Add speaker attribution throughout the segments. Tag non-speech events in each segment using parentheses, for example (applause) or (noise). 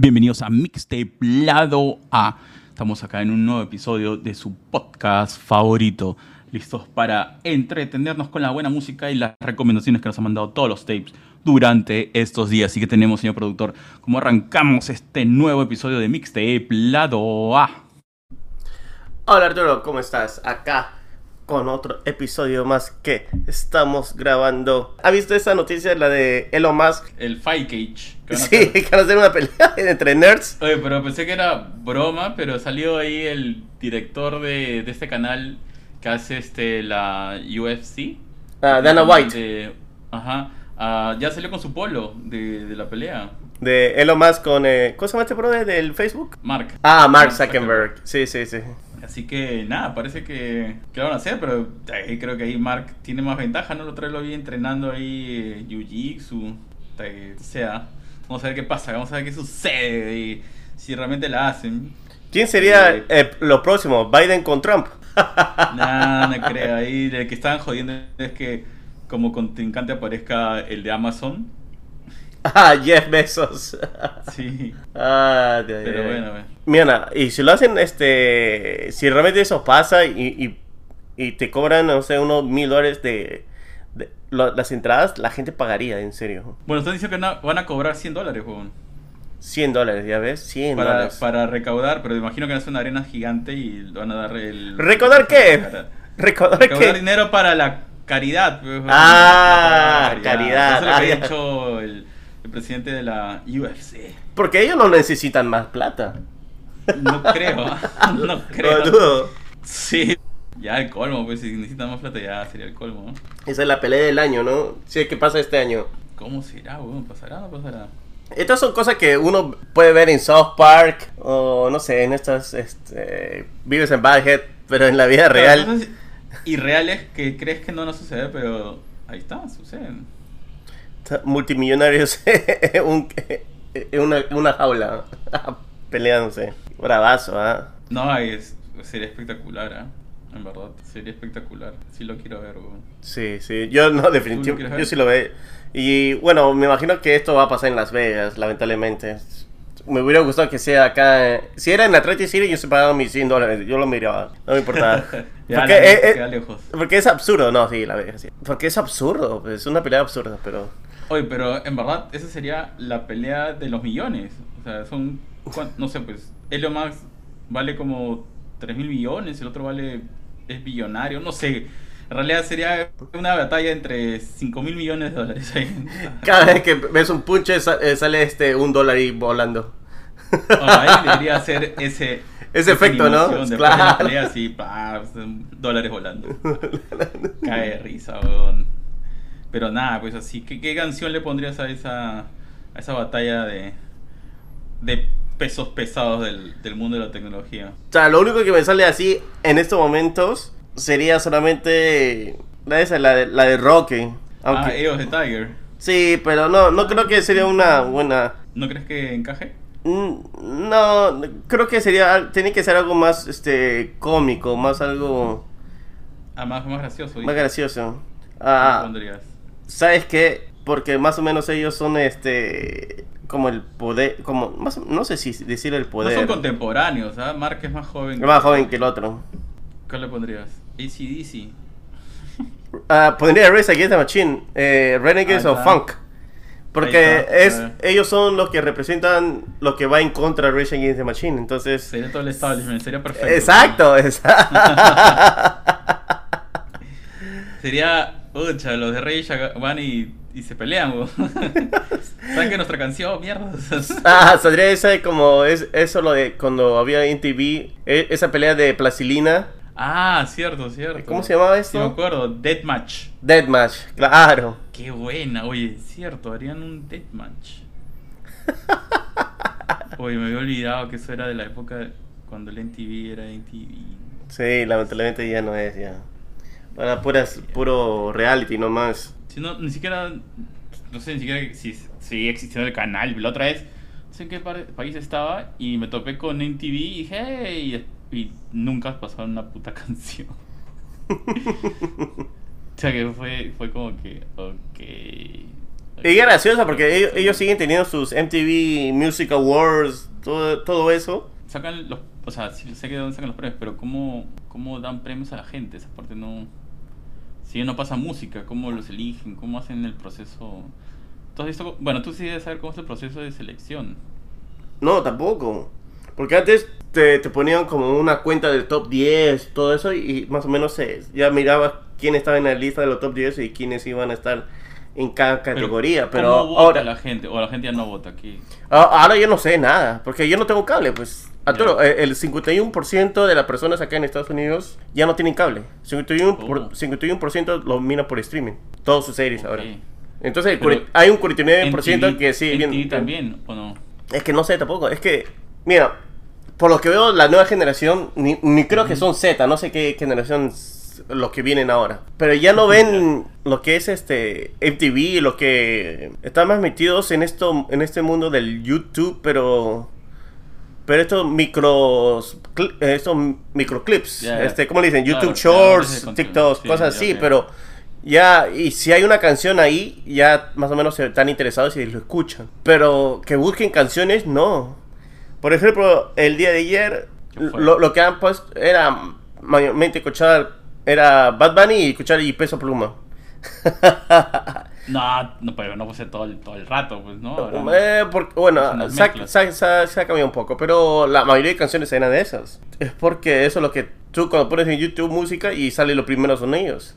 Speaker 1: Bienvenidos a Mixtape Lado A. Estamos acá en un nuevo episodio de su podcast favorito. Listos para entretenernos con la buena música y las recomendaciones que nos han mandado todos los tapes durante estos días. Así que tenemos, señor productor, como arrancamos este nuevo episodio de Mixtape Lado A.
Speaker 2: Hola Arturo, ¿cómo estás? Acá con otro episodio más que estamos grabando. ¿Ha visto esa noticia, la de Elon Musk?
Speaker 1: El Fight Cage. que
Speaker 2: Sí, (laughs) que van a hacer una pelea (laughs) entre nerds.
Speaker 1: Oye, pero pensé que era broma, pero salió ahí el director de, de este canal que hace este la UFC.
Speaker 2: Ah, Dana White,
Speaker 1: De- ajá. Ah, ya salió con su polo de, de la pelea.
Speaker 2: de Elon Musk con... Eh, ¿Cómo se llama este brother del Facebook?
Speaker 1: Mark.
Speaker 2: Ah, Mark Zuckerberg. Sí, sí, sí.
Speaker 1: Así que nada, parece que, que lo van a hacer, pero eh, creo que ahí Mark tiene más ventaja, ¿no? Lo trae lo vi entrenando ahí eh, Jiu-Jitsu. eh, O sea, vamos a ver qué pasa, vamos a ver qué sucede y si realmente la hacen.
Speaker 2: ¿Quién sería
Speaker 1: Sí.
Speaker 2: eh, lo próximo? ¿Biden con Trump?
Speaker 1: Nada, no creo. Ahí el que estaban jodiendo es que como contrincante aparezca el de Amazon. (laughs)
Speaker 2: Ah, Jeff Bezos. (laughs)
Speaker 1: Sí,
Speaker 2: ah, de-
Speaker 1: pero bueno, bueno.
Speaker 2: Mira, y si lo hacen, este, si realmente eso pasa y, y, y te cobran, no sé, unos mil dólares de, de lo- las entradas, la gente pagaría, en serio.
Speaker 1: Bueno, están diciendo que van a cobrar 100 dólares, huevón,
Speaker 2: 100 dólares, ¿ya ves? 100
Speaker 1: para,
Speaker 2: dólares.
Speaker 1: para recaudar, pero imagino que es una arena gigante y van a dar el...
Speaker 2: ¿Recordar qué? (laughs)
Speaker 1: Para-
Speaker 2: ¿Recordar
Speaker 1: Recaudar
Speaker 2: que
Speaker 1: dinero para la caridad. pues.
Speaker 2: Ah,
Speaker 1: La
Speaker 2: caridad.
Speaker 1: Eso es lo que
Speaker 2: Ah,
Speaker 1: había
Speaker 2: ya.
Speaker 1: hecho el, el presidente de la UFC.
Speaker 2: Porque ellos no necesitan más plata.
Speaker 1: No creo, (laughs) no creo.
Speaker 2: Lo dudo.
Speaker 1: Sí, ya el colmo, pues si necesitan más plata ya sería el colmo. ¿no?
Speaker 2: Esa es la pelea del año, ¿no? Sí, ¿qué pasa este año?
Speaker 1: ¿Cómo será, weón? ¿Pasará o no pasará?
Speaker 2: Estas son cosas que uno puede ver en South Park o no sé, en estas este, Vives en Badhead, pero en la vida real.
Speaker 1: Irreales que crees que no van a suceder, pero ahí está, suceden.
Speaker 2: Multimillonarios (laughs) en un- en una, una jaula (laughs) peleándose. Bravazo, ¿ah?
Speaker 1: No, es, sería espectacular, ¿ah? En verdad, sería espectacular. Sí lo quiero ver, weón.
Speaker 2: Sí, sí. Yo no,
Speaker 1: ¿Tú lo
Speaker 2: definitivamente. Yo sí lo veo. Y bueno, me imagino que esto va a pasar en Las Vegas, lamentablemente. Me hubiera gustado que sea acá. eh, Si era en Atlantic City, yo se pagaba mis 100 dólares. Yo lo miraba. No me importaba. (laughs)
Speaker 1: Ya,
Speaker 2: Porque,
Speaker 1: la
Speaker 2: eh, eh, porque es absurdo. No, sí, La Vegas, sí. Porque es absurdo. pues, Es una pelea absurda, pero.
Speaker 1: Oye, pero en verdad, esa sería la pelea de los millones. O sea, son. No sé, pues. Elon Musk vale como 3 mil millones, el otro vale. Es billonario, no sé. En realidad sería una batalla entre 5 mil millones de dólares. (laughs)
Speaker 2: Cada vez que ves un punche, eh, sale este un dólar ahí volando.
Speaker 1: Ah, ahí debería hacer ese. (laughs)
Speaker 2: Ese efecto, ¿no?
Speaker 1: de la
Speaker 2: Claro.
Speaker 1: pelea, así, pa, dólares volando. (laughs) Cae de risa, weón. Pero nada, pues así, ¿qué, qué canción le pondrías a esa, a esa batalla de, de pesos pesados del, del mundo de la tecnología?
Speaker 2: O sea, lo único que me sale así en estos momentos sería solamente la, esa, la, de, la de Rocky. Aunque,
Speaker 1: Ah, Eos de Tiger.
Speaker 2: sí, pero no, no creo que sería una buena...
Speaker 1: ¿No crees que encaje?
Speaker 2: Mm, No, creo que sería, tiene que ser algo más este cómico, más algo
Speaker 1: Ah, más, más gracioso.
Speaker 2: más
Speaker 1: dices.
Speaker 2: gracioso.
Speaker 1: ¿Qué
Speaker 2: Ah,
Speaker 1: pondrías?
Speaker 2: ¿Sabes qué? Porque más o menos ellos son este como el poder, como más, no sé si decir el
Speaker 1: No
Speaker 2: poder.
Speaker 1: son contemporáneos, ¿ah? Mark es más joven.
Speaker 2: Más joven que el otro.
Speaker 1: ¿Cuál le pondrías? ACDC. (laughs)
Speaker 2: Ah, pondría Race Against the Machine, eh, Renegades of. Funk. Porque es,
Speaker 1: claro.
Speaker 2: ellos son los que representan lo que va en contra de Race Against the Machine. Entonces,
Speaker 1: Sería todo el establishment, sería perfecto.
Speaker 2: exacto, (laughs) exacto. (laughs)
Speaker 1: Sería, pucha, los de Rey van y, y se pelean, weón. (laughs) ¿Saben que nuestra canción, mierda? (laughs)
Speaker 2: ah, saldría esa como es eso lo de cuando había en TV, e- esa pelea de Plastilina.
Speaker 1: ah, cierto, cierto.
Speaker 2: ¿Cómo se llamaba
Speaker 1: Sí, me
Speaker 2: esto?
Speaker 1: acuerdo, Deathmatch.
Speaker 2: Deathmatch, claro.
Speaker 1: Qué buena, oye, es cierto, harían un Deathmatch. (laughs) Oye, me había olvidado que eso era de la época cuando el NTV era NTV.
Speaker 2: Sí, lamentablemente ya no es ya. Ahora puras, puro reality nomás.
Speaker 1: Si no, ni siquiera, no sé ni siquiera si seguía existiendo el canal. La otra vez, no sé en qué par- país estaba y me topé con NTV y dije, hey, y nunca pasaron una puta (laughs) canción. (laughs) o sea que fue, fue como que, ok.
Speaker 2: Y es gracioso porque ellos, ellos siguen teniendo sus MTV Music Awards, todo, todo eso.
Speaker 1: Sacan los, o sea, sí sé que de dónde sacan los premios, pero ¿cómo, ¿cómo dan premios a la gente? Esa parte no... Si no pasa música, ¿cómo los eligen? ¿Cómo hacen el proceso? ¿Tú has bueno, tú sí debes saber cómo es el proceso de selección.
Speaker 2: No, tampoco. Porque antes te, te ponían como una cuenta del top 10, todo eso, y más o menos se, ya mirabas quién estaba en la lista de los top 10 y quiénes iban a estar en cada categoría. Pero,
Speaker 1: ¿cómo vota
Speaker 2: ahora,
Speaker 1: la gente? O la gente ya no vota aquí.
Speaker 2: a- ahora yo no sé nada, porque yo no tengo cable, pues. Arturo,
Speaker 1: Ya.
Speaker 2: eh, el 51% de las personas acá en Estados Unidos ya no tienen cable. 51%, por-
Speaker 1: Oh.
Speaker 2: 51% lo miran por streaming. Todos sus series ahora. Entonces,
Speaker 1: Pero
Speaker 2: hay un 49%
Speaker 1: MTV
Speaker 2: que sí.
Speaker 1: MTV
Speaker 2: bien-
Speaker 1: también, ¿o no?
Speaker 2: Es que no sé tampoco. Es que, mira, por lo que veo, la nueva generación, ni, ni creo que son Z, no sé qué generación los que vienen ahora. Pero ya no ven lo que es este MTV, lo que están más metidos en esto, en este mundo del YouTube, pero. Pero estos micros, estos microclips,
Speaker 1: ya.
Speaker 2: este, ¿cómo le dicen?
Speaker 1: Claro,
Speaker 2: YouTube
Speaker 1: de
Speaker 2: Shorts,
Speaker 1: contenido.
Speaker 2: TikToks,
Speaker 1: Sí,
Speaker 2: cosas así,
Speaker 1: ok.
Speaker 2: pero ya, y si hay una canción ahí, ya más o menos se están interesados y lo escuchan. Pero que busquen canciones, no. Por ejemplo, el día de ayer, lo, lo que han puesto era mayormente escuchar, era Bad Bunny y escuchar y Peso Pluma. (laughs)
Speaker 1: No, no, pero no puede ser todo el, todo el rato, pues, ¿no?
Speaker 2: Eh, porque, bueno, ha- se ha cambiado un poco, pero la mayoría de canciones eran de esas. Es porque eso es lo que tú cuando pones en YouTube música y sale los primeros son ellos.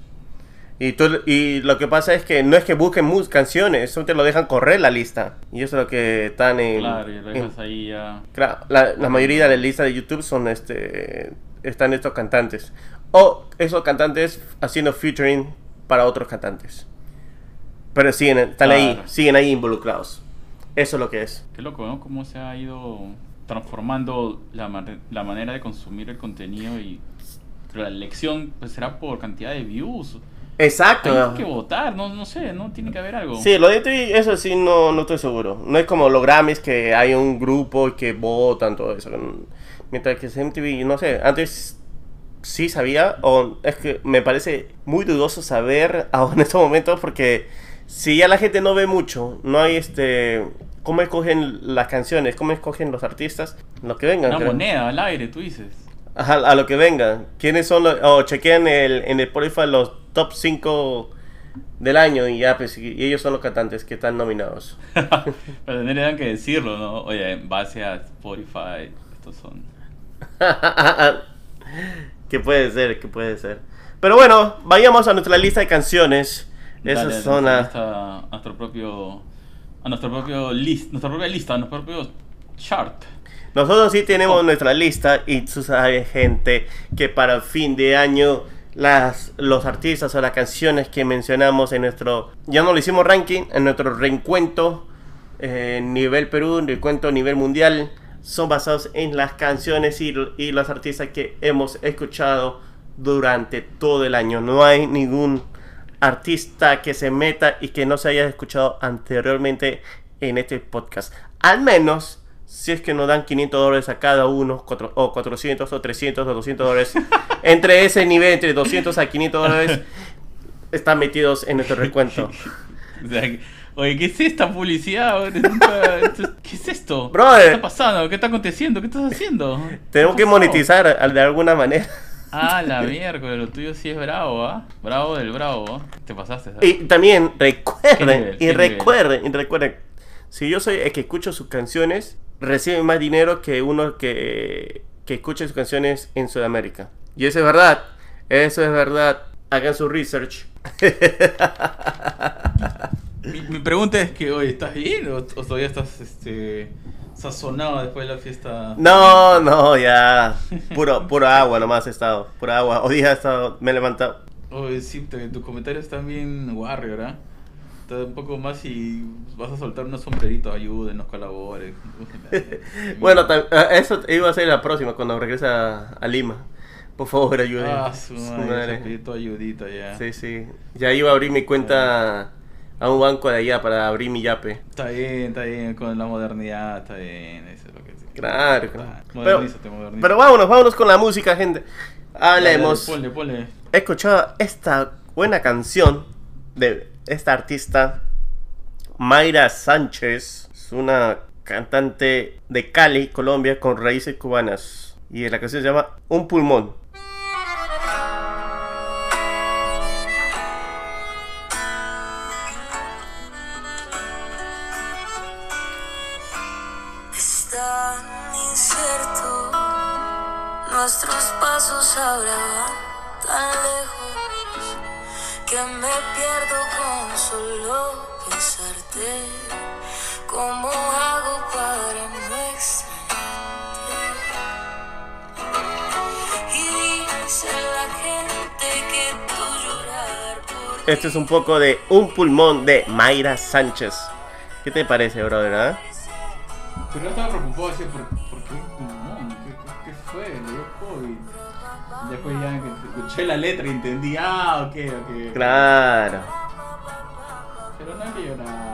Speaker 2: Y, tú, y lo que pasa es que no es que busquen mus canciones, eso te lo dejan correr la lista. Y eso es lo que están en...
Speaker 1: Claro, y lo
Speaker 2: en-
Speaker 1: dejas ahí ya.
Speaker 2: Claro, la, la mayoría de la lista de YouTube son este están estos cantantes o esos cantantes haciendo featuring para otros cantantes. Pero siguen están ahí,
Speaker 1: Claro.
Speaker 2: siguen ahí involucrados. Eso es lo que es.
Speaker 1: Qué loco, ¿no? Cómo se ha ido transformando la, la manera de consumir el contenido y la elección pues será por cantidad de views.
Speaker 2: Exacto.
Speaker 1: Hay que votar, no, no sé, ¿no? Tiene que haber algo.
Speaker 2: Sí, lo de MTV, eso sí no, no estoy seguro. No es como los Grammys que hay un grupo que votan todo eso. Mientras que MTV, no sé, antes sí sabía, o es que me parece muy dudoso saber (laughs) ahora en estos momentos porque si ya la gente no ve mucho, no hay este... ¿Cómo escogen las canciones? ¿Cómo escogen los artistas? Lo que vengan.
Speaker 1: Una
Speaker 2: creo.
Speaker 1: moneda al aire, tú dices.
Speaker 2: Ajá, a lo que vengan. ¿Quiénes son los... O chequean el, en el Spotify los top 5 del año y ya, pues, y ellos son los cantantes que están nominados. (laughs)
Speaker 1: Pero tendrían que decirlo, ¿no? Oye, en base a Spotify, estos son. (laughs)
Speaker 2: que puede ser, que puede ser. Pero bueno, vayamos a nuestra lista de canciones. Esas
Speaker 1: Dale, lista- a nuestro propio. A nuestro propio list, nuestra propia lista, a nuestro propio chart.
Speaker 2: Nosotros sí tenemos
Speaker 1: Oh.
Speaker 2: nuestra lista y tú sabes, gente, que para el fin de año las, los artistas o las canciones que mencionamos en nuestro... Ya no lo hicimos ranking, en nuestro reencuentro eh, nivel Perú, reencuentro nivel mundial, son basados en las canciones y, y los artistas que hemos escuchado durante todo el año. No hay ningún artista que se meta y que no se haya escuchado anteriormente en este podcast. Al menos si es que nos dan 500 dólares a cada uno, cuatro- o 400 o 300 o 200 dólares. (laughs) entre ese nivel, entre 200 a 500 dólares, están metidos en nuestro recuento. (laughs)
Speaker 1: Oye, ¿qué es esta publicidad? ¿Qué es esto?
Speaker 2: Brother.
Speaker 1: ¿Qué está pasando? ¿Qué está aconteciendo? ¿Qué estás haciendo? (laughs)
Speaker 2: Tenemos
Speaker 1: ¿Qué
Speaker 2: que monetizar de alguna manera. (laughs)
Speaker 1: Ah, la (laughs) miércoles, lo tuyo sí es bravo, ¿ah? Bravo del bravo. Te pasaste, ¿sabes?
Speaker 2: Y también
Speaker 1: ¿Qué
Speaker 2: recuerden,
Speaker 1: nivel?
Speaker 2: y
Speaker 1: ¿Qué
Speaker 2: recuerden, y recuerden, si yo soy el que escucho sus canciones, recibe más dinero que uno que, que escuche sus canciones en Sudamérica. Y eso es verdad, eso es verdad. Hagan su research.
Speaker 1: Mi, mi pregunta es que, oye, ¿estás bien o, o todavía estás este, sazonado después de la fiesta?
Speaker 2: No, no, ya. Puro, puro agua nomás he estado. Pura agua. Hoy día he estado, me he levantado.
Speaker 1: Oye, sí, te- tus comentarios están bien warrior, ¿ah? Está un poco más y vas a soltar unos sombreritos, ayúdenos, colabores. (laughs)
Speaker 2: Bueno, ah, eso iba a ser la próxima cuando regrese a, a Lima. Por favor, ayuden.
Speaker 1: Ah, su
Speaker 2: Su
Speaker 1: madre,
Speaker 2: madre.
Speaker 1: pidió tu ayudita ya.
Speaker 2: Sí, sí. Ya iba a abrir mi cuenta a un banco de allá para abrir mi yape.
Speaker 1: Está bien, está bien, con la modernidad, está bien, eso es lo que sí.
Speaker 2: Claro,
Speaker 1: Está,
Speaker 2: claro. Pero,
Speaker 1: Modernízate, modernízate.
Speaker 2: pero vámonos, vámonos con la música, gente.
Speaker 1: Dale,
Speaker 2: Hablemos.
Speaker 1: dale, Ponle, ponle.
Speaker 2: He escuchado esta buena canción de esta artista Mayra Sánchez. Es una cantante de Cali, Colombia, con raíces cubanas. Y la canción se llama Un pulmón.
Speaker 3: Pensarte. ¿Cómo hago para no extrañarte? Y dice la gente que tú llorar por
Speaker 2: Este es un poco de Un pulmón de Mayra Sánchez. ¿Qué te parece, brother? ah?
Speaker 1: Pero yo estaba preocupado, decía, ¿por, por qué un pulmón? ¿Qué, qué, qué fue? ¿Le dio COVID? Después ya escuché la letra y entendí, ah, ok, ok.
Speaker 2: Claro.
Speaker 1: Pero no hay que llorar,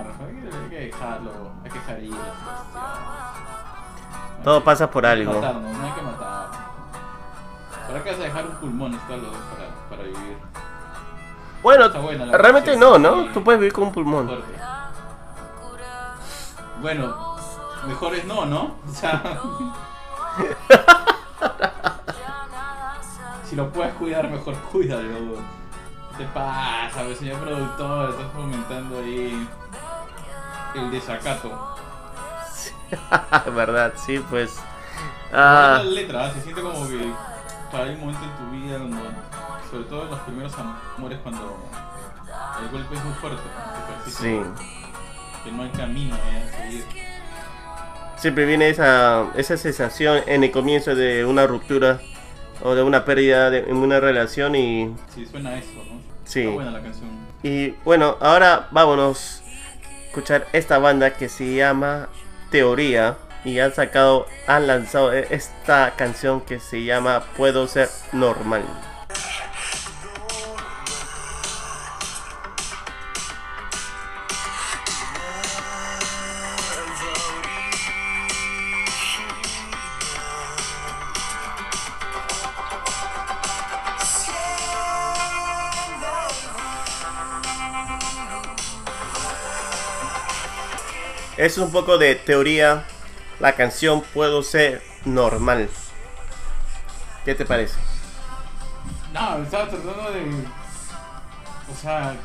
Speaker 1: hay que, hay que dejarlo, hay que dejar ir la situación.
Speaker 2: Todo pasa por algo.
Speaker 1: no hay que matar. ¿Para qué vas a dejar un pulmón para, para vivir?
Speaker 2: Bueno,
Speaker 1: buena
Speaker 2: realmente no, ¿no? Tú puedes vivir con un pulmón.
Speaker 1: Fuerte. Bueno, mejor es no, ¿no? O sea, (laughs) si lo puedes cuidar, mejor cuídalo. ¿Qué te pasa, pues, señor productor? Estás fomentando ahí el desacato. (laughs)
Speaker 2: ¿Verdad? Sí, pues.
Speaker 1: Ah.
Speaker 2: Ah,
Speaker 1: La letra se siente como que para un momento en tu vida, cuando, sobre todo en los primeros amores, cuando el golpe es muy fuerte,
Speaker 2: sí.
Speaker 1: que no hay camino ¿eh? a seguir.
Speaker 2: Siempre viene esa, esa sensación en el comienzo de una ruptura o de una pérdida de, en una relación y,
Speaker 1: Sí, suena eso, ¿no?
Speaker 2: Sí.
Speaker 1: Está buena la canción.
Speaker 2: y bueno, ahora vámonos escuchar esta banda que se llama Teoría y han sacado, han lanzado e- esta canción que se llama Puedo ser normal. Es un poco de teoría. La canción Puedo ser normal. ¿Qué te parece?
Speaker 1: No, estaba tratando de. O sea,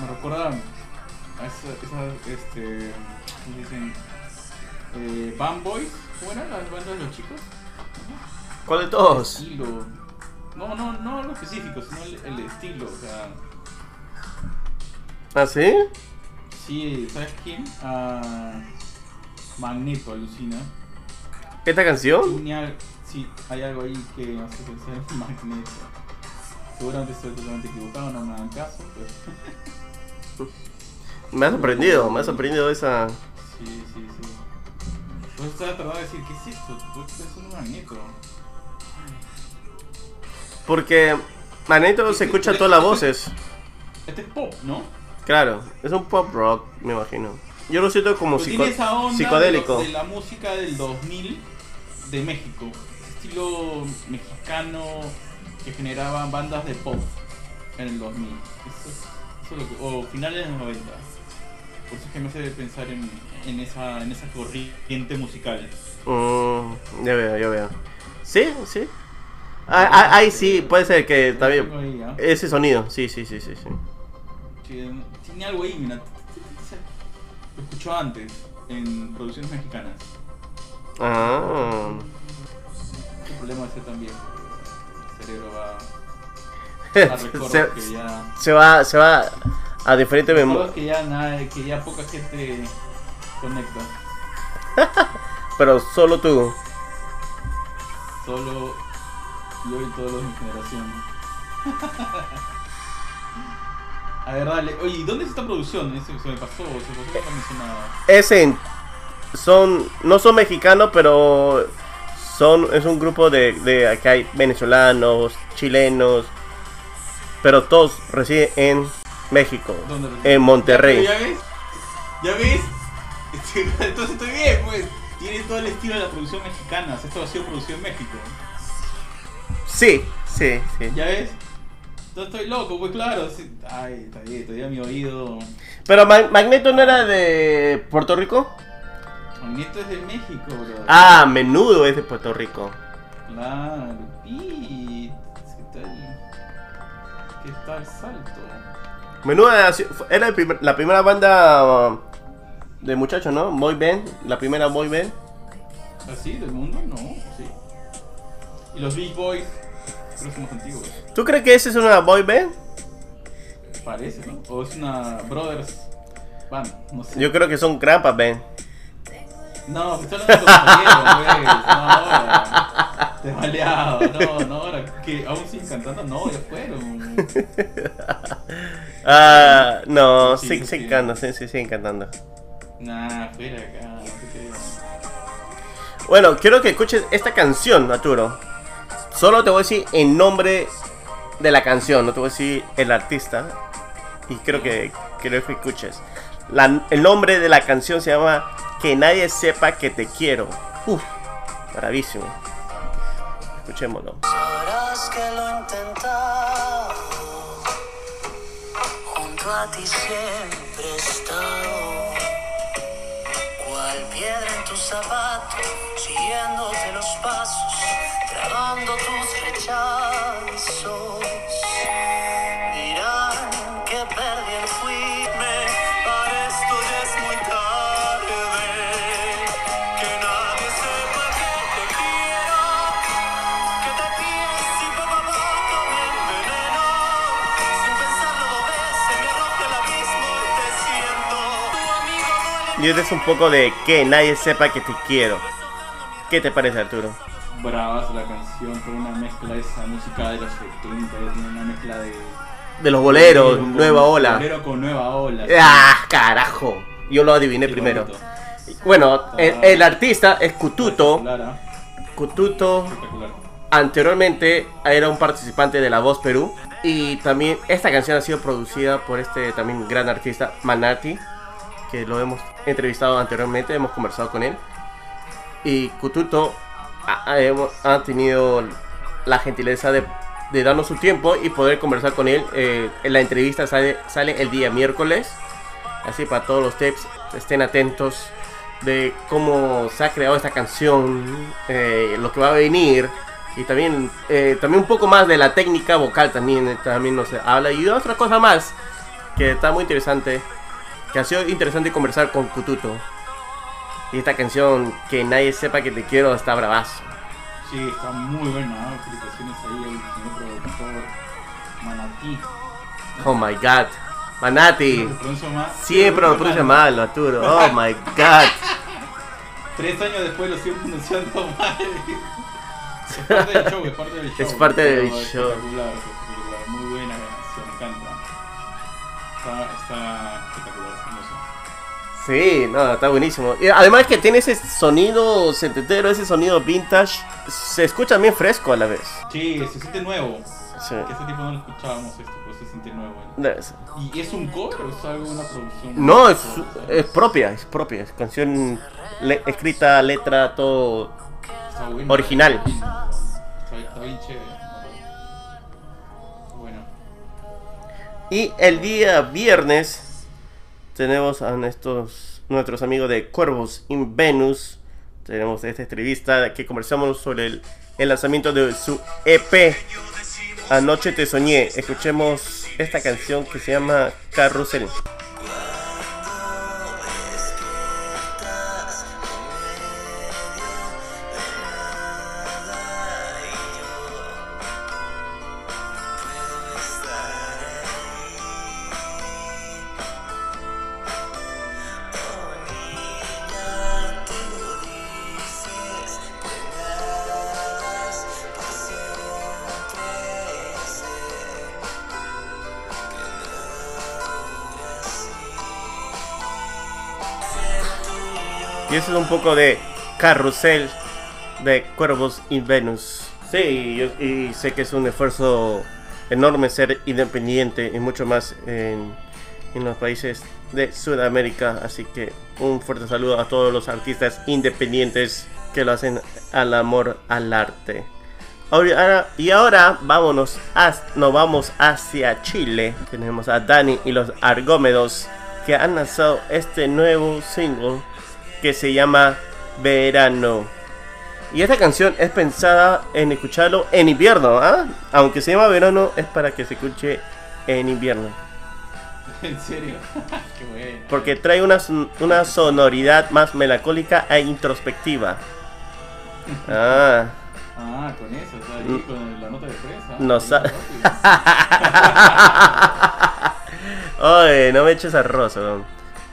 Speaker 1: me recuerda a esa, esa este. ¿Cómo dicen? Eh, Band Boys. ¿Cómo eran las bandas de los chicos?
Speaker 2: ¿Cuál de todos?
Speaker 1: Estilo. No, no, no lo específico, sino el, el estilo. O sea,
Speaker 2: ¿Ah, sí?
Speaker 1: Sí, ¿sabes quién? Ah, Magneto, alucina.
Speaker 2: ¿Esta canción?
Speaker 1: Tiene al- sí, hay algo ahí que me hace pensar en (laughs) Magneto. Seguramente estoy totalmente equivocado, no me hagan caso, pero. (laughs)
Speaker 2: Me ha sorprendido, me ha sorprendido esa...
Speaker 1: Sí, sí, sí. Pues estaba tratando de decir, ¿qué es esto? ¿Por qué es un magneto?
Speaker 2: Porque Magneto se escucha todas las voces.
Speaker 1: Este es pop, ¿no?
Speaker 2: Claro, es un pop rock, me imagino. Yo lo siento como
Speaker 1: Pero
Speaker 2: psico-
Speaker 1: tiene esa onda
Speaker 2: psicodélico.
Speaker 1: De, la música del 2000 de México. Estilo mexicano que generaba bandas de pop en el 2000. Eso es, eso es lo que- o finales de los 90. Por eso es que me hace pensar en, en, esa, en esa corriente musical.
Speaker 2: Mm, ya veo, ya veo. Sí, sí. Ah, ah, Ahí sí, puede ser que también... Ese sonido, sí, sí, sí, sí. sí.
Speaker 1: Tiene algo ahí, mira. Lo escuchó antes en producciones mexicanas.
Speaker 2: Ah.
Speaker 1: ¿Qué problema es viejo? El cerebro va a (laughs)
Speaker 2: se,
Speaker 1: que ya.
Speaker 2: se va, se va a diferente memoria.
Speaker 1: Que ya nada, que ya poca gente conecta. (laughs)
Speaker 2: Pero solo tú.
Speaker 1: Solo yo y todos los de mi generación. (laughs) A ver, dale. Oye, ¿y dónde es esta producción? Se me pasó, se me pasó mencionaba.
Speaker 2: Es en- son, no son mexicanos, pero son, es un grupo de, de acá hay venezolanos, chilenos, pero todos residen en México,
Speaker 1: ¿Dónde
Speaker 2: en Monterrey.
Speaker 1: ¿Ya ves? ¿Ya ves? (laughs) Entonces estoy bien, pues. Tiene todo el estilo de la producción mexicana. Esto ha sido producido en México.
Speaker 2: Sí, sí, sí.
Speaker 1: ¿Ya ves? Yo estoy loco, pues claro. sí. Ay, está bien, todavía mi oído.
Speaker 2: Pero Ma- Magneto no era de Puerto Rico.
Speaker 1: Magneto es de México, bro.
Speaker 2: Ah, menudo es de Puerto Rico.
Speaker 1: Claro, y ¿qué tal? ¿Qué tal salto?
Speaker 2: Menudo era, era el primer- la primera banda uh, de muchachos, ¿no? Boy band, la primera boy band.
Speaker 1: ¿Así? ¿Del mundo? No, sí. Y los Big Boys, que antiguos.
Speaker 2: ¿Tú crees que esa es una boy band?
Speaker 1: Parece, ¿no? O es una Brothers Band, no sé.
Speaker 2: Yo creo que son Grandpa band.
Speaker 1: No, hablando de los güey. No, ahora. Te maleado. No, no, ahora. que ¿Aún siguen cantando? No, ya fueron. (laughs)
Speaker 2: Ah, no,
Speaker 1: Sí,
Speaker 2: sí,
Speaker 1: sí,
Speaker 2: sí,
Speaker 1: sí.
Speaker 2: sí, sí, siguen cantando.
Speaker 1: Nah, fuera acá, no te creo.
Speaker 2: Bueno, quiero que escuches esta canción, Arturo. Solo te voy a decir el nombre de la canción, no te voy a decir el artista. Y creo que quiero que escuches. La- el nombre de la canción se llama Que nadie sepa que te quiero. Uf, bravísimo. Escuchémoslo.
Speaker 3: Sabrás que lo he intentado. Junto a ti siempre he estado. Cual piedra en tu zapato, siguiéndote los pasos, tragando tus rechazos. Dirán que perdí el fuime, para esto ya es muy tarde. Que nadie sepa que te quiero. Que te pides y poco a poco me enveneno Sin pensarlo dos veces me arrojo al abismo y te siento Tu amigo duele
Speaker 2: Y este es un poco de Que nadie sepa que te quiero. ¿Qué te parece, Arturo?
Speaker 1: Bravas la canción, con una mezcla de esa música de los 70, tiene una mezcla de.
Speaker 2: De los boleros,
Speaker 1: con-
Speaker 2: Nueva Ola.
Speaker 1: Bolero con nueva ola.
Speaker 2: ¡Ah, carajo! Yo lo adiviné
Speaker 1: Qué
Speaker 2: primero.
Speaker 1: bonito.
Speaker 2: Bueno, el, el artista es
Speaker 1: ¿ah?
Speaker 2: Kututo
Speaker 1: Espectacular.
Speaker 2: anteriormente era un participante de La Voz Perú y también esta canción ha sido producida por este también gran artista Manati que lo hemos entrevistado anteriormente, hemos conversado con él y Kututo ha, tenido la gentileza de, de darnos su tiempo y poder conversar con él. Eh, en la entrevista sale, sale el día miércoles, así para todos los tips estén atentos de cómo se ha creado esta canción, eh, lo que va a venir. Y también eh, también un poco más de la técnica vocal también también nos habla. Y otra cosa más que está muy interesante que ha sido interesante conversar con Kututo y esta canción que nadie sepa que te quiero está bravazo
Speaker 1: Sí, está muy buena. ¿ah? Felicitaciones ahí al señor productor Manatí.
Speaker 2: oh my god Manati siempre lo pronuncia mal Arturo oh my god (laughs)
Speaker 1: Tres años después lo sigo pronunciando mal. Es parte del show, es parte del show.
Speaker 2: Es parte del show.
Speaker 1: Espectacular, espectacular. Muy buena canción, me encanta. Está.
Speaker 2: Sí, no, está buenísimo. Y además que tiene ese sonido setentero, ese sonido vintage, se escucha bien fresco a la vez.
Speaker 1: Sí, se siente nuevo.
Speaker 2: Sí.
Speaker 1: Que hace tiempo no lo escuchábamos esto, pero se siente nuevo.
Speaker 2: Es-
Speaker 1: ¿Y es un cover o es algo una producción?
Speaker 2: No, es, es propia, es propia, es canción le- escrita, letra, todo.
Speaker 1: Está bueno.
Speaker 2: original.
Speaker 1: Está, está bien chévere. Bueno.
Speaker 2: Y el día viernes tenemos a nuestros, nuestros amigos de Cuervos in Venus. Tenemos esta entrevista que conversamos sobre el, el lanzamiento de su EP. Anoche te soñé. Escuchemos esta canción que se llama Carrusel. Y eso es un poco de Carrusel de Cuervos in Venus. Sí, y sé que es un esfuerzo enorme ser independiente y mucho más en, en los países de Sudamérica. Así que un fuerte saludo a todos los artistas independientes que lo hacen al amor al arte. Ahora- y ahora vámonos a- nos vamos hacia Chile. Tenemos a Dani y los Argómedos que han lanzado este nuevo single que se llama Verano. Y esta canción es pensada en escucharlo en invierno, ¿ah? Aunque se llama verano, es para que se escuche en invierno. (laughs)
Speaker 1: ¿En serio? (laughs) Qué bueno.
Speaker 2: Porque trae una, una sonoridad más melancólica e introspectiva. (laughs) Ah.
Speaker 1: Ah, con eso, o sea, ahí
Speaker 2: Mm.
Speaker 1: con la nota de fresa.
Speaker 2: No
Speaker 1: ahí
Speaker 2: sa-
Speaker 1: rápido.
Speaker 2: Oye, no me eches arroz.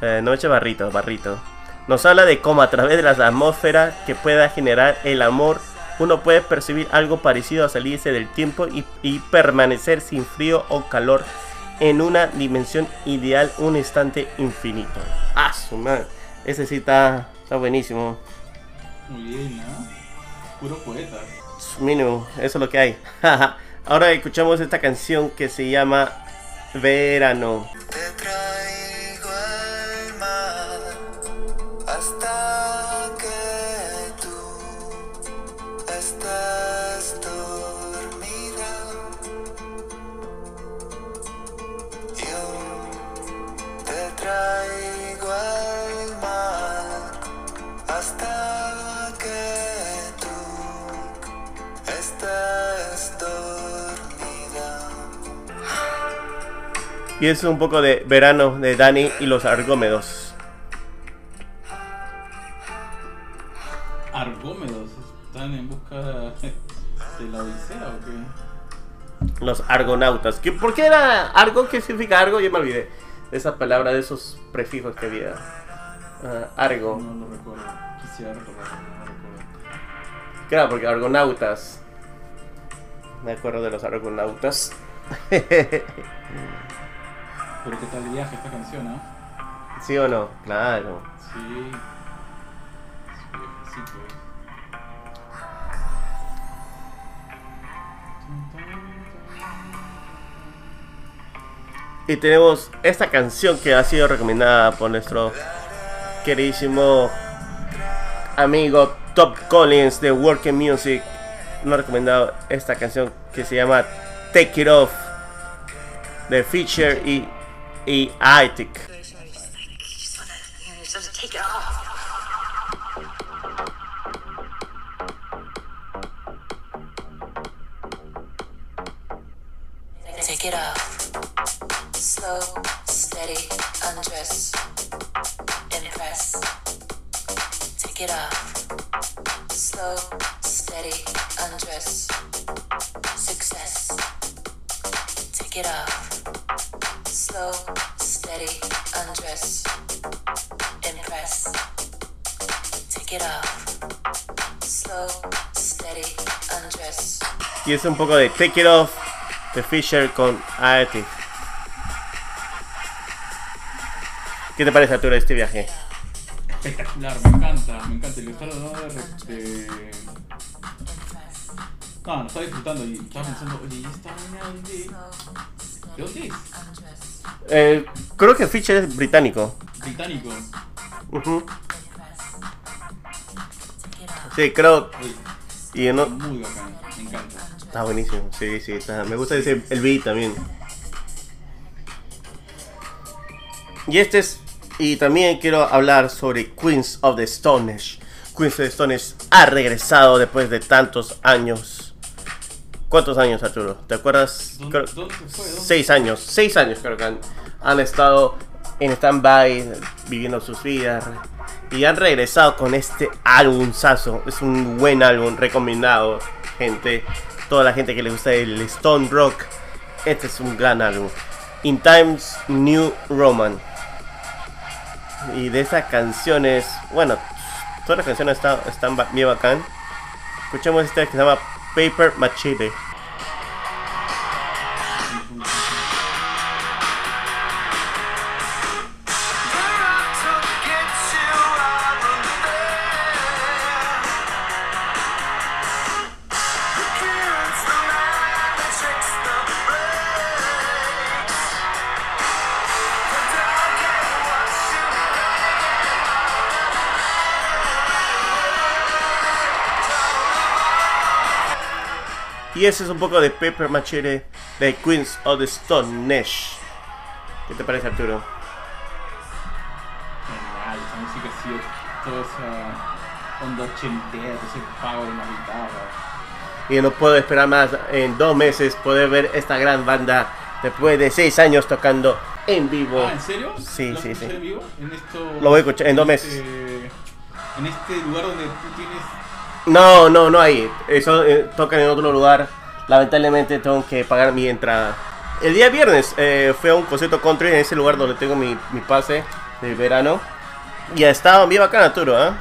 Speaker 2: Eh, no me eches barrito, barrito. Nos habla de cómo a través de la atmósfera que pueda generar el amor, uno puede percibir algo parecido a salirse del tiempo y, y permanecer sin frío o calor en una dimensión ideal, un instante infinito. Ah, su madre. Ese sí está, está buenísimo.
Speaker 1: Muy bien, ¿no? Puro poeta.
Speaker 2: Mínimo, eso es lo que hay. (laughs) Ahora escuchamos esta canción que se llama Verano.
Speaker 3: Te tú estés dormida. Yo te traigo al mar hasta que tú estés dormida.
Speaker 2: Y es un poco de verano de Dani y los Argómedos.
Speaker 1: Argómedos, ¿están en busca de la Odisea o qué?
Speaker 2: Los Argonautas. ¿Qué, ¿Por qué era Argo? ¿Qué significa Argo? Yo me olvidé de esa palabra, de esos prefijos que había. Ah, argo.
Speaker 1: No lo recuerdo. Quisiera recordarlo, no recuerdo.
Speaker 2: Claro, porque Argonautas. Me acuerdo de los Argonautas. (laughs)
Speaker 1: Pero qué tal viaje esta canción, ¿ah?
Speaker 2: ¿Sí o no? Claro.
Speaker 1: Sí. Es viajecito, ¿eh?
Speaker 2: Y tenemos esta canción que ha sido recomendada por nuestro queridísimo amigo Top Collins de Working Music. Nos ha recomendado esta canción que se llama Take It Off de Feature y, y Aitic.
Speaker 4: Just take it off. Slow, steady, undress. Impress. Take it off. Slow, steady, undress. Success. Take it off. Slow, steady, undress. Impress. Take it off. Slow, steady, undress.
Speaker 2: Y es un poco de Take It Off de Fisher con Aitic. ¿Qué te parece Arturo este viaje?
Speaker 1: Espectacular, me encanta, me encanta. Estaba dando de, de- No, lo estaba disfrutando y estaba pensando, oye, ¿y esta vaina dónde? ¿De dónde es?
Speaker 2: Eh, creo que Fisher es británico.
Speaker 1: Británico.
Speaker 2: Ujú. Sí, creo.
Speaker 1: Oye,
Speaker 2: Y
Speaker 1: muy bacán, me encanta.
Speaker 2: Está buenísimo, sí, sí, está. Me gusta ese, el beat también. Y este es. Y también quiero hablar sobre Queens of the Stone Age. Queens of the Stone Age ha regresado después de tantos años. ¿Cuántos años, Arturo? ¿Te acuerdas?
Speaker 1: ¿Dónde,
Speaker 2: Creo-
Speaker 1: dónde fue? ¿Dónde?
Speaker 2: seis años, seis años creo que han, han estado en stand-by, viviendo sus vidas. Y han regresado con este álbumzazo. Es un buen álbum, recomendado, gente. Toda la gente que le gusta el Stone Rock. Este es un gran álbum. In Times New Roman. Y de esas canciones, bueno, todas las canciones están, están bien bacán. Escuchemos esta que se llama Paper Machete. Y ese es un poco de Pepper Machete de Queens of the Stone Age. ¿Qué te parece, Arturo?
Speaker 1: Genial, esa música ha sido toda esa onda ochentera, todo ese power en la guitarra.
Speaker 2: Y no puedo esperar más en dos meses poder ver esta gran banda después de seis años tocando en vivo.
Speaker 1: Ah, ¿en serio?
Speaker 2: Sí,
Speaker 1: ¿Lo
Speaker 2: sí, sí.
Speaker 1: en vivo? En esto,
Speaker 2: Lo voy a escuchar en dos meses.
Speaker 1: este- en este lugar donde tú tienes.
Speaker 2: No, no, no ahí. Eso eh, tocan en otro lugar. Lamentablemente tengo que pagar mi entrada. El día viernes eh, fui a un concierto country en ese lugar donde tengo mi, mi pase de verano. Y estaba bien bacán, Arturo, ¿ah?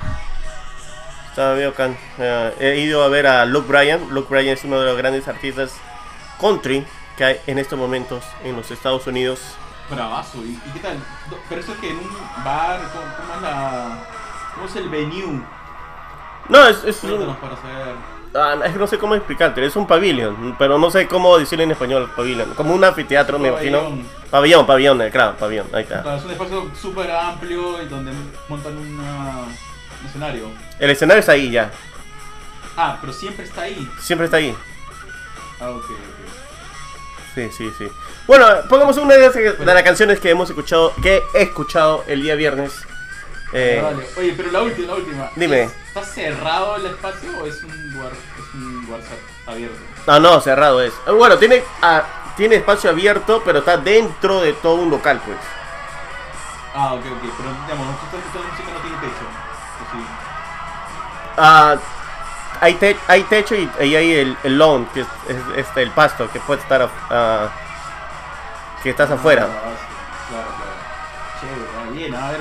Speaker 2: Estaba bien bacán. Eh, he ido a ver a Luke Bryan. Luke Bryan es uno de los grandes artistas country que hay en estos momentos en los Estados Unidos.
Speaker 1: Bravazo. ¿Y, qué tal? Pero eso es que en un bar, ¿cómo, cómo es la. ¿Cómo es el venue?
Speaker 2: No, es, es un. Ah, es que no sé cómo explicarte, es un pavilion, pero no sé cómo decirlo en español, pavilion. Como un anfiteatro, me imagino.
Speaker 1: Pabellón.
Speaker 2: Pabellón, pabellón, eh, claro, pabellón, ahí está.
Speaker 1: Claro, es un espacio súper amplio y donde montan una- un escenario.
Speaker 2: El escenario está ahí ya,
Speaker 1: Ah, pero siempre está ahí.
Speaker 2: siempre está ahí.
Speaker 1: Ah, ok, ok.
Speaker 2: Sí, sí, sí. Bueno, pongamos una de, esas- de las canciones que hemos escuchado, que he escuchado el día viernes. Eh,
Speaker 1: Vale. Oye, pero la última, la última.
Speaker 2: Dime.
Speaker 1: ¿Es- ¿Está cerrado el espacio o es un lugar, es un lugar abierto?
Speaker 2: No, no, cerrado es. Eh, Bueno, tiene, ah, tiene espacio abierto, pero está dentro de todo un local, pues.
Speaker 1: Ah, ok, ok. Pero digamos, estás escuchando música no tiene techo. ¿o sí?
Speaker 2: Ah, hay, te- hay techo y, y hay el, el lawn, que es, es- este, el pasto, que puede estar ah, que estás afuera.
Speaker 1: Ah, Claro, claro. Chévere, ah, bien. A ver,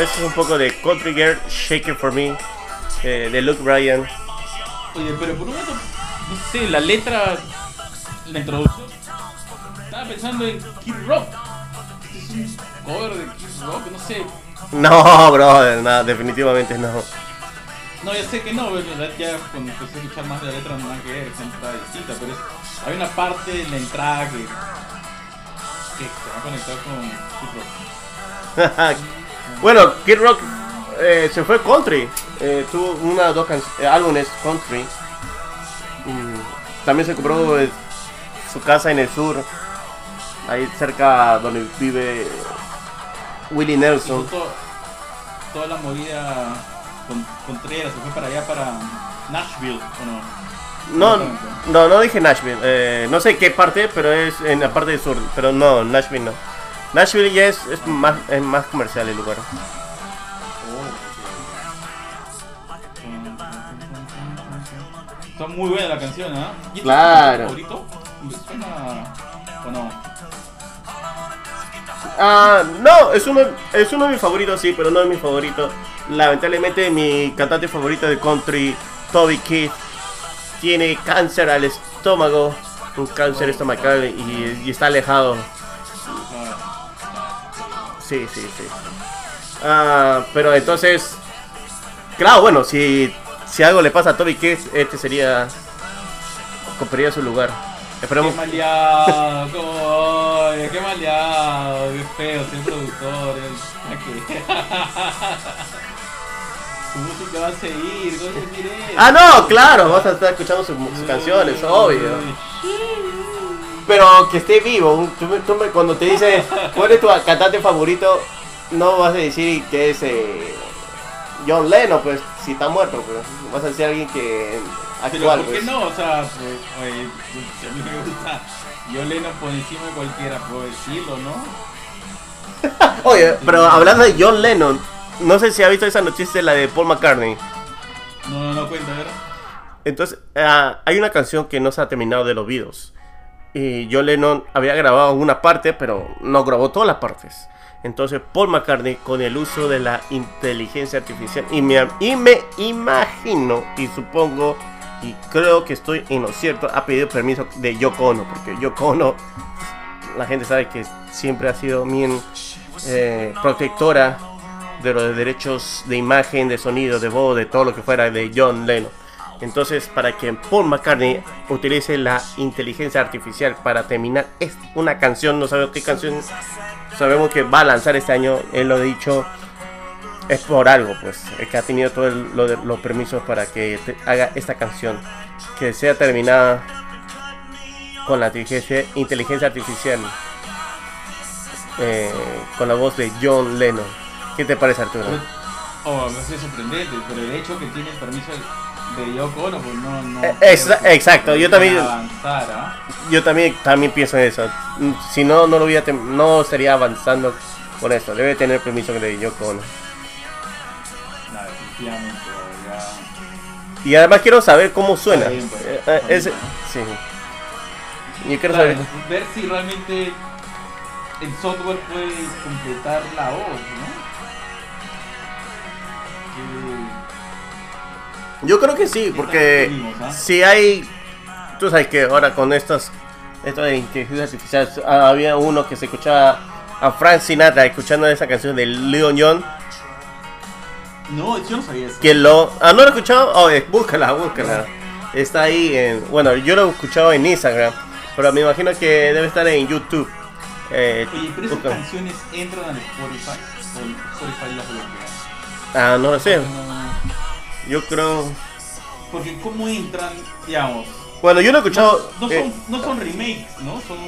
Speaker 2: este es un poco de Country Girl Shake It For Me eh, de Luke Bryan.
Speaker 1: Oye, pero por un momento, no sé, la letra, la introducción, estaba pensando en Kid Rock. Es un cover de Kid Rock, no sé.
Speaker 2: No, brother, no, definitivamente no.
Speaker 1: No, ya sé que no, en realidad ya cuando empecé a escuchar más de la letra no nada que ver, está distinta, pero es, hay una parte en la entrada que, que se va a conectar con Kid Rock. (laughs)
Speaker 2: bueno, Kid Rock eh, se fue country. Eh, tuvo una o dos can- eh, álbumes country. Mm, también se compró eh, su casa en el sur, ahí cerca donde vive Willie Nelson.
Speaker 1: todo- toda la movida con, Contreras, se fue para allá, para Nashville, ¿o no?
Speaker 2: No, no, no dije Nashville. eh, no sé qué parte, pero es en la parte del sur. Pero no, Nashville no. Nashville ya es, es más, es más comercial el lugar.
Speaker 1: Está muy buena la canción, ¿ah? ¿Y este
Speaker 2: Claro.
Speaker 1: favorito? ¿Me suena o no?
Speaker 2: Ah, no, es uno, es uno de mis favoritos, sí, pero no es mi favorito. Lamentablemente mi cantante favorito de country, Toby Keith, tiene cáncer al estómago, un cáncer estomacal y, y está alejado. Sí, sí, sí. Ah, pero entonces, claro, bueno, si, si algo le pasa a Toby Keith, este sería, ocuparía su lugar.
Speaker 1: Qué
Speaker 2: Esperemos.
Speaker 1: maleado, coño, qué maleado, qué feo ser productor. ¿a qué? (laughs) Su música va a seguir, ¿cómo se quiere?
Speaker 2: Ah, no, claro, vas a estar escuchando sus, sus canciones, obvio. Pero que esté vivo. Tú tú cuando te dice cuál es tu cantante favorito, no vas a decir que es eh, John Lennon, pues si está muerto, pues vas a decir alguien que
Speaker 1: Pero
Speaker 2: actual,
Speaker 1: ¿por qué
Speaker 2: pues.
Speaker 1: no? O sea, pues, oye, si a mí me gusta yo Leno por encima de cualquiera, puedo decirlo, ¿no? (laughs)
Speaker 2: Oye, pero hablando de John Lennon, no sé si ha visto esa noticia, la de Paul McCartney.
Speaker 1: No, no, no cuenta, ¿verdad?
Speaker 2: Entonces, ah, hay una canción que no se ha terminado de los Beatles. Y John Lennon había grabado una parte, pero no grabó todas las partes. Entonces, Paul McCartney, con el uso de la inteligencia artificial, y me, y me imagino, y supongo, y creo que estoy en lo cierto, ha pedido permiso de Yoko Ono, porque Yoko Ono, la gente sabe que siempre ha sido bien eh, protectora de los derechos de imagen, de sonido, de voz, de todo lo que fuera de John Lennon. Entonces, para que Paul McCartney utilice la inteligencia artificial para terminar es una canción, no sabemos qué canción, sabemos que va a lanzar este año, él lo ha dicho, es por algo, pues, es que ha tenido todos los permisos para que haga esta canción, que sea terminada con la inteligencia, inteligencia artificial, eh, con la voz de John Lennon. ¿Qué te parece, Arturo?
Speaker 1: Oh, me hace sorprendente, pero el hecho que tiene el permiso de Yoko Ono, pues no. no
Speaker 2: Eh, exa- exacto, yo también-
Speaker 1: pudiera avanzar, ¿ah?
Speaker 2: Yo también, también pienso en eso. Mm, Si no, no lo hubiera no estaría avanzando con esto. Debe tener permiso de Yoko Ono.
Speaker 1: No, definitivamente, ya.
Speaker 2: Y además quiero saber cómo suena.
Speaker 1: Bien, pues,
Speaker 2: Eh, eh, sí. Yo quiero
Speaker 1: Claro,
Speaker 2: saber.
Speaker 1: ver si realmente el software puede completar la voz, ¿no?
Speaker 2: Yo creo que sí, porque si hay. Tú sabes que ahora con estas. Esto de inteligencia artificial, ah, había uno que se escuchaba a Frank Sinatra escuchando esa canción de Leon John.
Speaker 1: No, yo no sabía eso.
Speaker 2: Que lo. Ah, ¿no lo he escuchado? Oh, eh, búscala, búscala. Está ahí en. Bueno, yo lo he escuchado en Instagram, pero me imagino que debe estar en YouTube. Eh,
Speaker 1: Oye, pero esas
Speaker 2: busca-
Speaker 1: canciones entran al Spotify o el Spotify las bloquea.
Speaker 2: Ah, no lo sé.
Speaker 1: No,
Speaker 2: Yo creo.
Speaker 1: porque cómo entran, digamos,
Speaker 2: Bueno, yo lo he escuchado.
Speaker 1: no,
Speaker 2: eh,
Speaker 1: son, no son remakes, ¿no? Son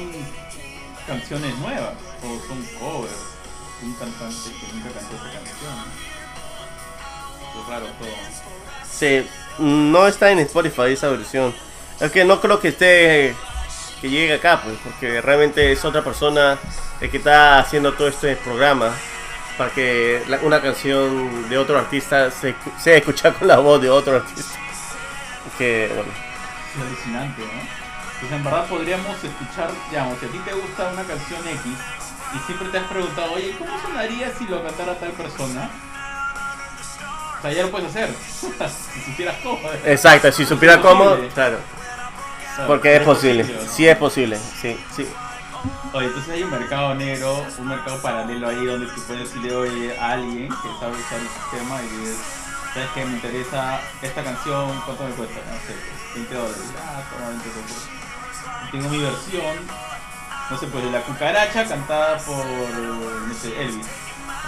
Speaker 1: canciones nuevas o son covers un cantante que nunca cantó esa canción. Es raro todo.
Speaker 2: sí, no está en Spotify esa versión. Es que no creo que esté. Que llegue acá, pues, porque realmente es otra persona el que está haciendo todo este programa. Para que la- una canción de otro artista se, sea escuchada con la voz de otro artista. Que, bueno.
Speaker 1: Es alucinante, ¿no? Pues en verdad podríamos escuchar, digamos, si a ti te gusta una canción X y siempre te has preguntado, oye, ¿cómo sonaría si lo cantara tal persona? O sea, ya lo puedes hacer, (laughs) si supieras cómo.
Speaker 2: Exacto, si supiera
Speaker 1: Es
Speaker 2: cómo,
Speaker 1: posible.
Speaker 2: claro.
Speaker 1: Claro,
Speaker 2: Porque es posible,
Speaker 1: ¿no?
Speaker 2: sí es posible, sí, sí.
Speaker 1: Oye, entonces hay un mercado negro, un mercado paralelo ahí donde tú puedes decirle oye, a alguien que sabe usar el sistema y dices, ¿sabes qué? Me interesa esta canción, ¿cuánto me cuesta? No sé, pues, 20 dólares. Ah, toma 20 dólares. Tengo mi versión, no sé, pues de la cucaracha cantada por, no sé, Elvis.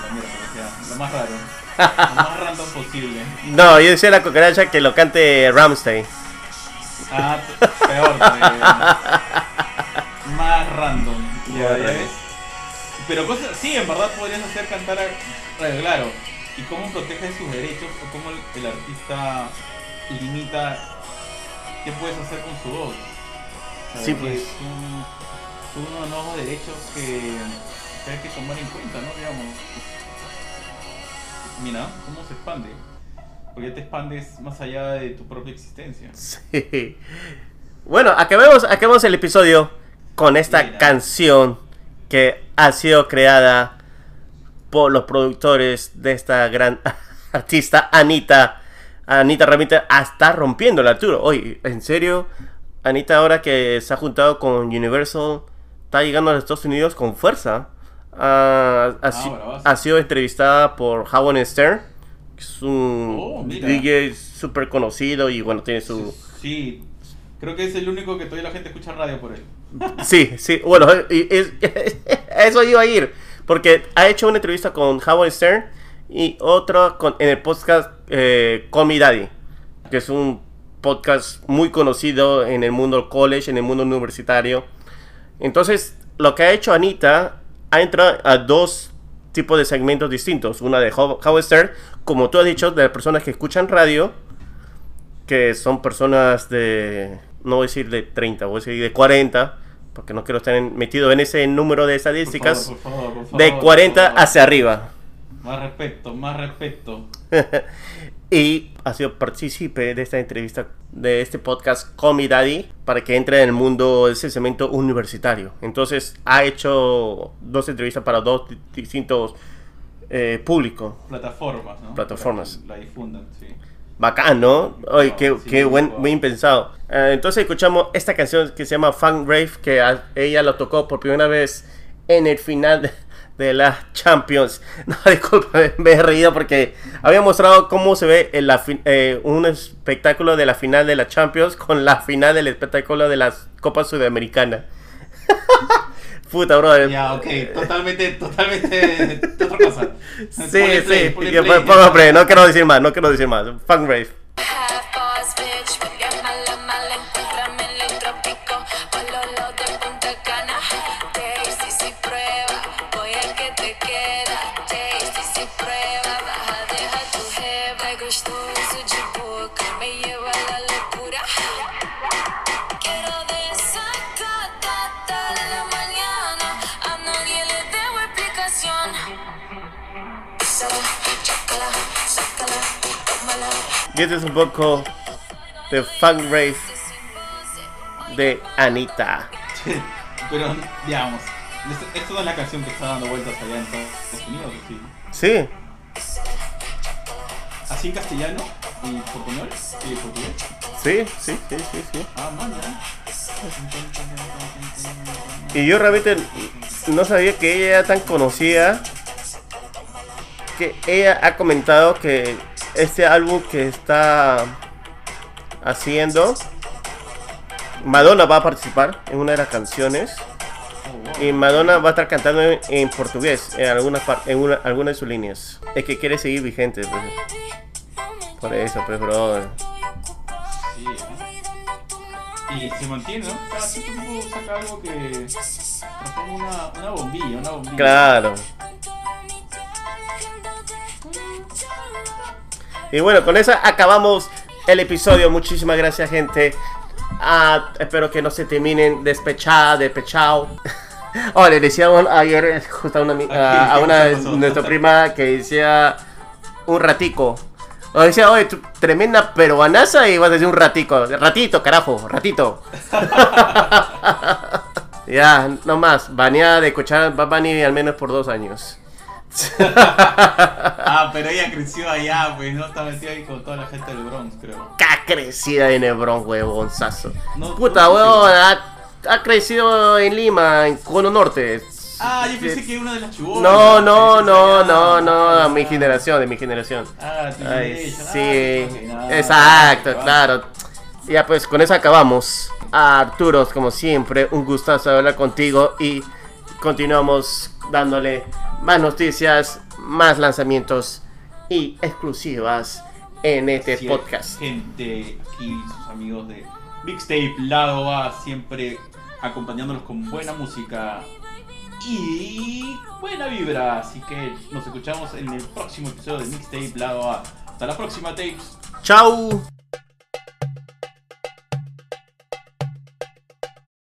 Speaker 1: La mierda, como sea, lo más raro. Lo más (laughs) random posible.
Speaker 2: No, yo decía la cucaracha que lo cante Ramstein.
Speaker 1: Ah, peor (laughs) random. Ya,
Speaker 2: Ya,
Speaker 1: ya
Speaker 2: ya.
Speaker 1: ves. Pero cosas, sí, en verdad podrías hacer cantar a. Claro. ¿Y cómo protege sus derechos o cómo el, el artista limita qué puedes hacer con su voz? Sea,
Speaker 2: Sí, pues.
Speaker 1: Es un, son unos nuevos derechos que, que hay que tomar en cuenta, ¿no? Digamos. Mira, cómo se expande. Porque ya te expandes más allá de tu propia existencia.
Speaker 2: Sí. Bueno, acabemos, acabemos el episodio con esta
Speaker 1: Mira.
Speaker 2: canción que ha sido creada por los productores de esta gran (laughs) artista Anita. Anita realmente está rompiendo el Arturo. Oye, en serio, Anita ahora que se ha juntado con Universal, está llegando a los Estados Unidos con fuerza. Ah, ha, si- ha sido entrevistada por Howard Stern, que es un
Speaker 1: Oh.
Speaker 2: DJ súper conocido y bueno, tiene su...
Speaker 1: Sí, creo que es el único que todavía la gente escucha radio por él.
Speaker 2: Sí, sí, bueno, es- (laughs) eso iba a ir, porque ha hecho una entrevista con Howard Stern y otra con, en el podcast eh, Daddy, que es un podcast muy conocido en el mundo college, en el mundo universitario. Entonces, lo que ha hecho Anita ha entrado a dos tipos de segmentos distintos. Una de How- Howard Stern, como tú has dicho, de las personas que escuchan radio, que son personas de, no voy a decir de 30, voy a decir de 40, porque no quiero estar metido en ese número de
Speaker 1: Por favor,
Speaker 2: estadísticas,
Speaker 1: por favor, por favor,
Speaker 2: de
Speaker 1: por
Speaker 2: 40
Speaker 1: favor.
Speaker 2: hacia arriba.
Speaker 1: Más respeto, más respeto. (laughs)
Speaker 2: y ha sido partícipe de esta entrevista, de este podcast con mi daddy, para que entre en el mundo de ese cemento universitario. Entonces ha hecho dos entrevistas para dos di- distintos eh, públicos.
Speaker 1: Plataformas, ¿no?
Speaker 2: Plataformas.
Speaker 1: Que La difundan, sí.
Speaker 2: Bacán, ¿no? Ay, qué,
Speaker 1: sí,
Speaker 2: qué buen,
Speaker 1: wow.
Speaker 2: bien pensado. Eh, entonces escuchamos esta canción que se llama Funk Rave, que a- ella lo tocó por primera vez en el final de, de la Champions. (laughs) No, disculpa, me he reído porque había mostrado cómo se ve en la eh, un espectáculo de la final de la Champions con la final del espectáculo de la Copa Sudamericana. (laughs) Puta, bro.
Speaker 1: Ya, ok, totalmente, totalmente otra cosa.
Speaker 2: Sí,
Speaker 1: Ponle play,
Speaker 2: sí.
Speaker 1: ponle play,
Speaker 2: pongo play, no quiero decir más, no quiero decir más. Funk Rave. Y este es un poco de Funk Rave de Anita. (laughs)
Speaker 1: Pero, digamos, esto, no es la canción que está dando vueltas allá en Estados Unidos, ¿o ¿sí?
Speaker 2: Sí,
Speaker 1: ¿Así en castellano? ¿Y portuñol? ¿Y portugués?
Speaker 2: sí, sí, sí, sí, sí.
Speaker 1: Ah, man, ya.
Speaker 2: Y yo realmente no sabía que ella era tan conocida. Que ella ha comentado que este álbum que está haciendo, Madonna va a participar en una de las canciones.
Speaker 1: Oh.
Speaker 2: Y Madonna va a estar cantando en, en portugués en algunas en una, alguna de sus líneas. Es que quiere seguir vigente. pues. Por eso, pues, bro.
Speaker 1: Sí, ¿eh? Y se mantiene, ¿no? Cada tiempo saca algo que transforma una, una bombilla, una bombilla.
Speaker 2: Claro. Y bueno, con eso acabamos el episodio. Muchísimas gracias, gente. Ah, espero que no se terminen despechada, despechado. (laughs) Oh, le decíamos ayer justo a una, a, a una de nuestra prima que decía un ratico. O decía, oye, tú- tremenda peruanaza y vas a decir un ratico. Ratito, carajo, ratito. (laughs) ya, no más. Baneada de escuchar Bad Bunny al menos por dos años. (laughs)
Speaker 1: Ah, pero ella creció allá, pues, ¿no? Está metida ahí con toda la gente del Bronx, creo.
Speaker 2: Ca crecida en Hebrón, huevonzazo.
Speaker 1: No,
Speaker 2: Puta,
Speaker 1: no,
Speaker 2: huevón, ha, ha crecido en Lima, en Cono Norte.
Speaker 1: Ah, yo pensé que una de las chibolas.
Speaker 2: No, no, no, no, no,
Speaker 1: Ah,
Speaker 2: a mi generación, de mi generación.
Speaker 1: Ah,
Speaker 2: Ay,
Speaker 1: generation.
Speaker 2: sí,
Speaker 1: Ah,
Speaker 2: exacto, claro. Ya pues con eso acabamos. Arturos, como siempre, un gustazo hablar contigo y continuamos dándole más noticias, más lanzamientos y exclusivas en este
Speaker 1: es,
Speaker 2: podcast.
Speaker 1: Gente, aquí sus amigos de Mixtape Lado A, siempre acompañándolos con buena música y buena vibra. Así que nos escuchamos en el próximo episodio de Mixtape Lado A. Hasta la próxima, tapes.
Speaker 2: Chau.